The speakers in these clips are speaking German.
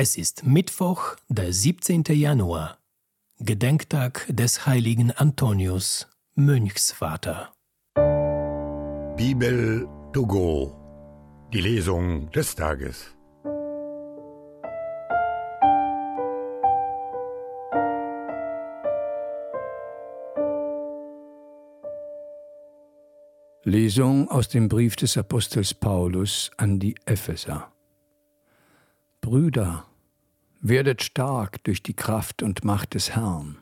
Es ist Mittwoch, der 17. Januar, Gedenktag des heiligen Antonius, Mönchsvater. Bibel to go. Die Lesung des Tages. Lesung aus dem Brief des Apostels Paulus an die Epheser. Brüder, werdet stark durch die Kraft und Macht des Herrn.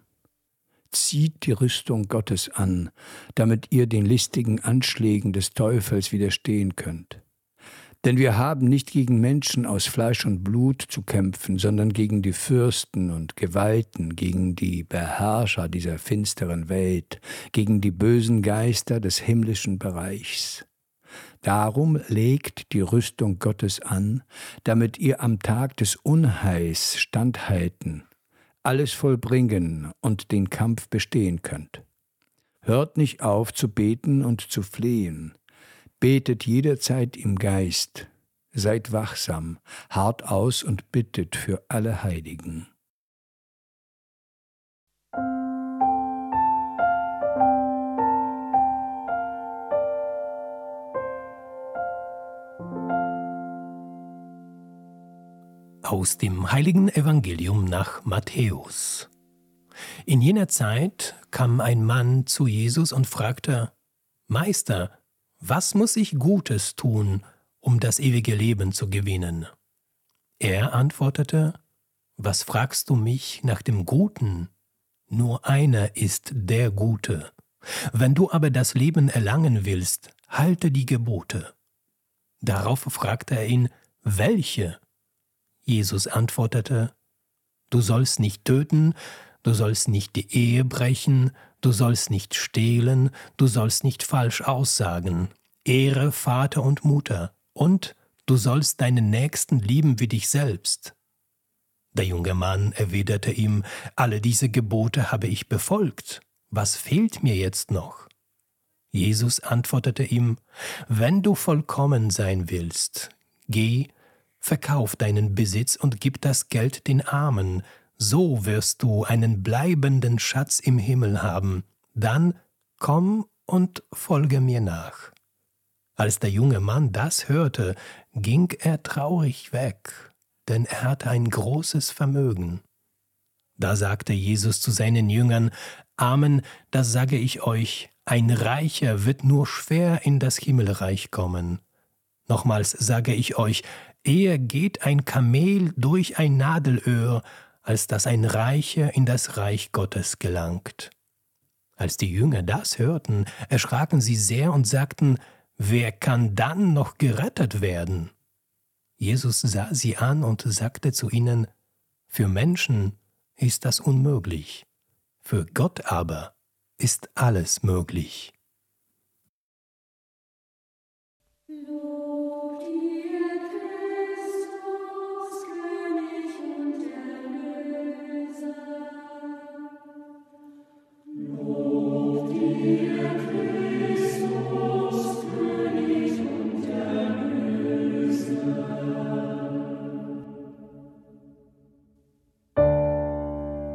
Zieht die Rüstung Gottes an, damit ihr den listigen Anschlägen des Teufels widerstehen könnt. Denn wir haben nicht gegen Menschen aus Fleisch und Blut zu kämpfen, sondern gegen die Fürsten und Gewalten, gegen die Beherrscher dieser finsteren Welt, gegen die bösen Geister des himmlischen Bereichs. Darum legt die Rüstung Gottes an, damit ihr am Tag des Unheils standhalten, alles vollbringen und den Kampf bestehen könnt. Hört nicht auf zu beten und zu flehen. Betet jederzeit im Geist. Seid wachsam, hart aus und bittet für alle Heiligen. Aus dem heiligen Evangelium nach Matthäus. In jener Zeit kam ein Mann zu Jesus und fragte, Meister, was muss ich Gutes tun, um das ewige Leben zu gewinnen? Er antwortete, Was fragst du mich nach dem Guten? Nur einer ist der Gute. Wenn du aber das Leben erlangen willst, halte die Gebote. Darauf fragte er ihn, welche? Jesus antwortete, Du sollst nicht töten, du sollst nicht die Ehe brechen, du sollst nicht stehlen, du sollst nicht falsch aussagen, ehre Vater und Mutter, und du sollst deinen Nächsten lieben wie dich selbst. Der junge Mann erwiderte ihm, alle diese Gebote habe ich befolgt, was fehlt mir jetzt noch? Jesus antwortete ihm, wenn du vollkommen sein willst, geh, Verkauf deinen Besitz und gib das Geld den Armen, so wirst du einen bleibenden Schatz im Himmel haben. Dann komm und folge mir nach. Als der junge Mann das hörte, ging er traurig weg, denn er hatte ein großes Vermögen. Da sagte Jesus zu seinen Jüngern, Amen, das sage ich euch, ein Reicher wird nur schwer in das Himmelreich kommen. Nochmals sage ich euch, Eher geht ein Kamel durch ein Nadelöhr, als dass ein Reicher in das Reich Gottes gelangt. Als die Jünger das hörten, erschraken sie sehr und sagten, Wer kann dann noch gerettet werden? Jesus sah sie an und sagte zu ihnen, Für Menschen ist das unmöglich, für Gott aber ist alles möglich.